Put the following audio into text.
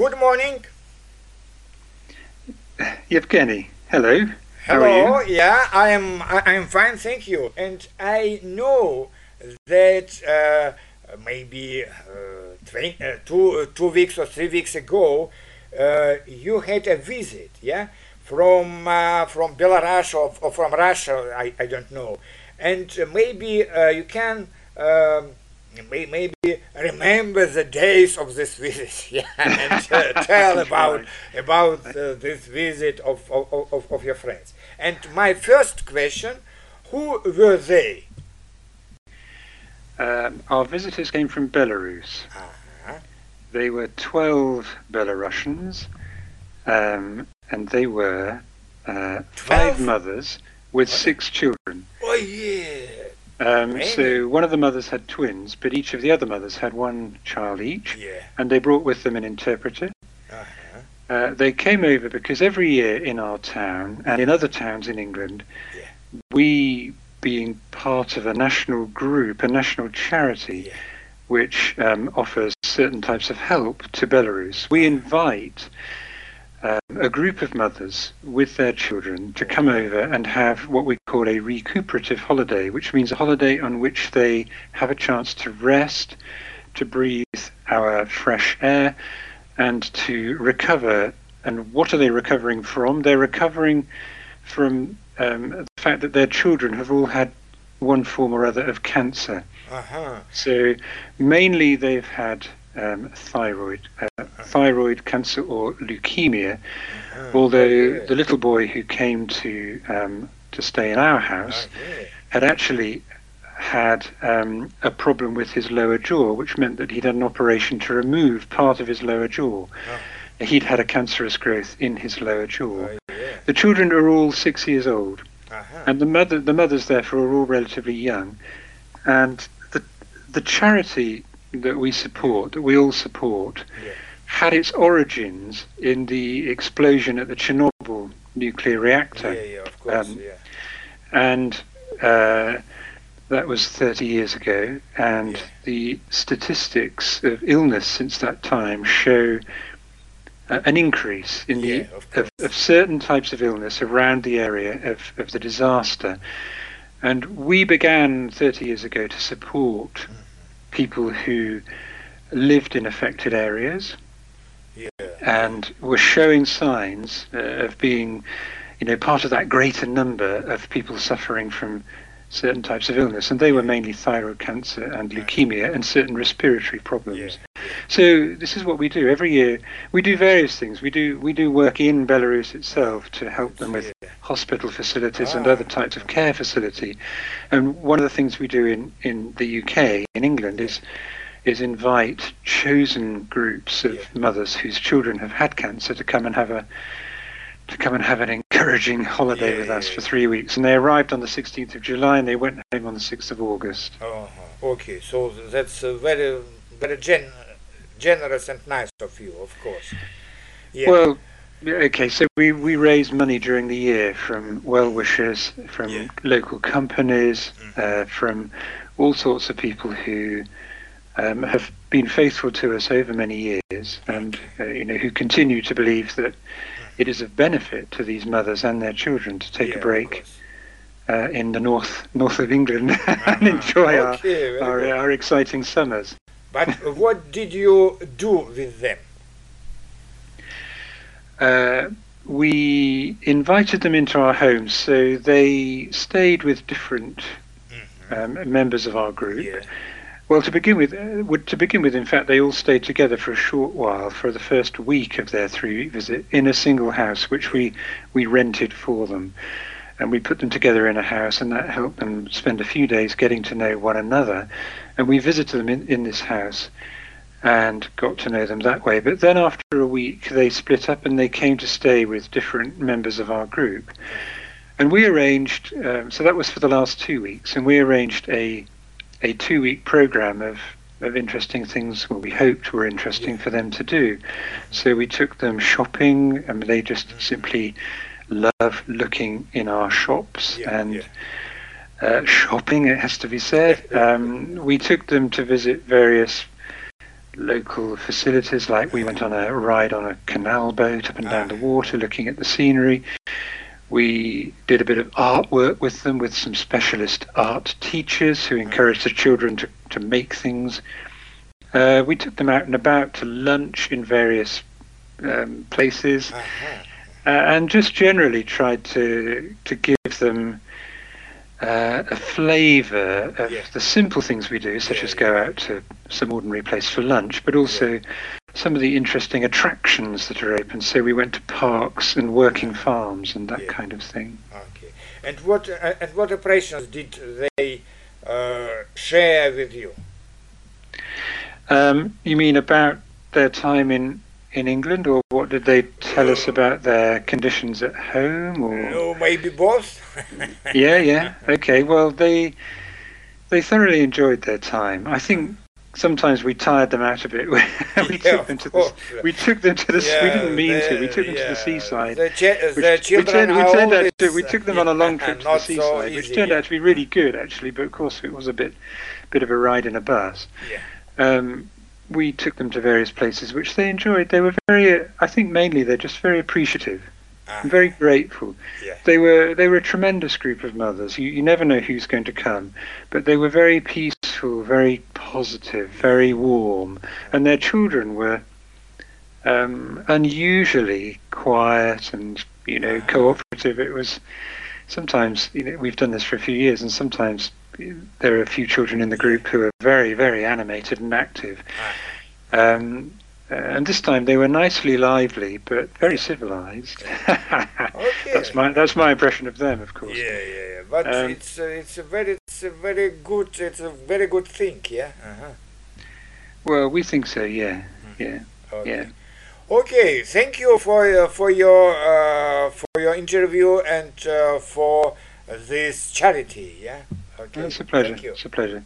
Good morning. Yevgeny, hello. How Hello. are you? Yeah, I am. I, I'm fine, thank you. And I know that uh, maybe uh, uh, two uh, two weeks or three weeks ago, uh, you had a visit. Yeah, from uh, from Belarus or, or from Russia. I, I don't know. And maybe uh, you can. Um, Maybe remember the days of this visit, yeah, and uh, tell about about uh, this visit of, of, of, of your friends. And my first question: Who were they? Um, our visitors came from Belarus. Uh-huh. They were 12 Belarusians, um, and they were uh, five mothers with six children. Oh yeah, Um, Really? so one of the mothers had twins, but each of the other mothers had one child each, yeah. and they brought with them an interpreter. Uh-huh. Uh, they came over because every year in our town and in other towns in England, Yeah. we, being part of a national group, a national charity, Yeah. which um, offers certain types of help to Belarus, we invite um, a group of mothers with their children to come over and have what we call a recuperative holiday, which means a holiday on which they have a chance to rest, to breathe our fresh air, and to recover. And what are they recovering from? They're recovering from um, the fact that their children have all had one form or other of cancer. Uh-huh. So mainly they've had um, thyroid, uh, thyroid cancer or leukemia. uh-huh. Although yeah. the little boy who came to um, to stay in our house Uh, yeah. had actually had um, a problem with his lower jaw, which meant that he'd had an operation to remove part of his lower jaw. He'd had a cancerous growth in his lower jaw. Oh, yeah. The children are all six years old, Uh-huh. and the mother, the mothers, therefore, are all relatively young. And the the charity that we support, that we all support, Yeah. had its origins in the explosion at the Chernobyl nuclear reactor, yeah, yeah, of course, um, yeah. and uh, that was 30 years ago. And Yeah. the statistics of illness since that time show uh, an increase in the of of, of certain types of illness around the area of, of the disaster. And we began 30 years ago to support Mm-hmm. People who lived in affected areas Yeah. and were showing signs uh, of being, you know, part of that greater number of people suffering from certain types of illness. And they were mainly thyroid cancer and leukemia and certain respiratory problems. Yeah. So this is what we do every year. We do various things. We do we do work in Belarus itself to help them with hospital facilities and Ah. other types of care facility. And one of the things we do in, in the UK, in England, is is invite chosen groups of Yeah. mothers whose children have had cancer to come and have a to come and have an encouraging holiday Yeah, with us yeah, for three weeks. And they arrived on the 16th of July and they went home on the 6th of August. Uh-huh. Okay, so that's uh, very, very gen- generous and nice of you, of course. Yeah. Well, okay, so we, we raise money during the year from well wishers, from Yeah. local companies, Mhm. uh, from all sorts of people who um, have been faithful to us over many years, and uh, you know who continue to believe that it is of benefit to these mothers and their children to take Yeah, a break uh, in the north north of England and Uh-huh. enjoy Okay, our, our our exciting summers. But what did you do with them? Uh, we invited them into our homes, so they stayed with different um, members of our group. Yeah. Well, to begin with, uh, would- to begin with, in fact, they all stayed together for a short while for the first week of their three-week visit in a single house, which we we rented for them, and we put them together in a house, and that helped them spend a few days getting to know one another, and we visited them in, in this house, and got to know them that way. But then after a week, they split up and they came to stay with different members of our group, and we arranged. Um, so that was for the last two weeks, and we arranged a a two week program of, of interesting things what we hoped were interesting for them to do. So we took them shopping and they just simply love looking in our shops Yeah, and yeah. Uh, shopping, it has to be said. Um, we took them to visit various local facilities, like we went on a ride on a canal boat up and down the water, looking at the scenery. We did a bit of artwork with them with some specialist art teachers who encouraged the children to, to make things. Uh, we took them out and about to lunch in various um, places Uh-huh. uh, and just generally tried to to give them uh, a flavour of Yeah. the simple things we do, such Yeah, as go out to some ordinary place for lunch, but also some of the interesting attractions that are open. So we went to parks and working farms and that Yeah. kind of thing. Okay. And what uh, and what impressions did they uh, share with you? Um, you mean about their time in in England, or what did they tell us about their conditions at home? Or No, maybe both. yeah, yeah. Okay. Well, they they thoroughly enjoyed their time. I think sometimes we tired them out a bit. we Yeah, took them to the we took them to the we didn't mean to. We took them to the seaside. The, chi- which- the we children we turned to, we took them on a long trip to the not so seaside, which turned yeah. out to be really good actually. But of course, it was a bit bit of a ride in a bus. Yeah. Um, we took them to various places which they enjoyed. They were very, I think, mainly they're just very appreciative, Ah, and very grateful. Yeah. They were they were a tremendous group of mothers. You, you never know who's going to come, but they were very peaceful, very positive, very warm, and their children were um, unusually quiet and you know cooperative. It was sometimes you know we've done this for a few years, and sometimes there are a few children in the group who are very very animated and active. Um, uh, and this time they were nicely lively, but very civilized. That's my that's my impression of them, of course. Yeah, yeah, yeah. But Um, it's uh, it's a very it's a very good it's a very good thing. Yeah. Uh-huh. Well, we think so. Yeah, yeah, Okay. yeah. Okay, thank you for uh, for your uh, for your interview and uh, for this charity. Yeah. Okay. It's a pleasure. It's a pleasure.